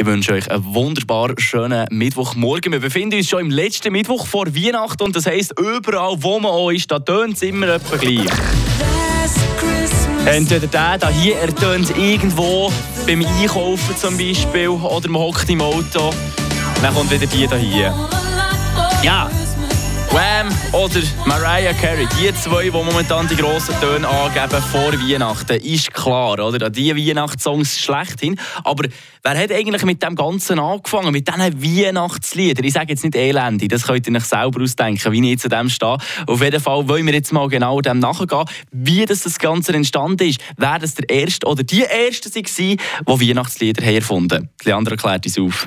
Ich wünsche euch einen wunderbar schönen Mittwochmorgen. Wir befinden uns schon im letzten Mittwoch vor Weihnachten und das heisst, überall wo man auch ist, da tönt es immer etwa gleich. Entweder der da hier ertönt irgendwo beim Einkaufen zum Beispiel oder man hockt im Auto. Dann kommt wieder die da hier. Ja, Wham oder Mariah Carey, die zwei, die momentan die grossen Töne angeben vor Weihnachten, ist klar, oder? Die Weihnachtssongs schlechthin. Aber wer hat eigentlich mit dem Ganzen angefangen, mit diesen Weihnachtsliedern? Ich sage jetzt nicht elende, das könnt ihr euch selber ausdenken, wie ich zu dem stehe. Auf jeden Fall wollen wir jetzt mal genau dem nachgehen, wie das, das Ganze entstanden ist. Wer das der Erste oder die Erste waren, die Weihnachtslieder haben erfunden haben. Leandro klärt uns auf.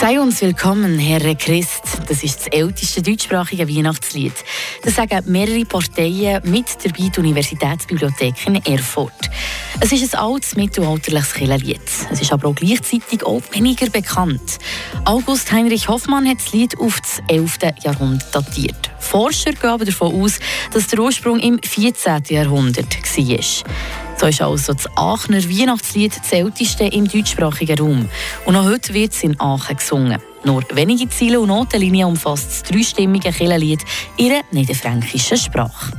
Sei uns willkommen, Herr Christ. Das ist das älteste deutschsprachige Weihnachtslied. Das sagen mehrere Parteien, mit dabei die Universitätsbibliothek in Erfurt. Es ist ein altes mittelalterliches Kirchenlied. Es ist aber auch gleichzeitig auch weniger bekannt. August Heinrich Hoffmann hat das Lied auf das 11. Jahrhundert datiert. Forscher gehen aber davon aus, dass der Ursprung im 14. Jahrhundert war. So ist also das Aachener Weihnachtslied das älteste im deutschsprachigen Raum. Und noch heute wird es in Aachen gesungen. Nur wenige Ziele und Notenlinien umfasst das dreistimmige Kirchenlied in ihrer niederfränkischen Sprache.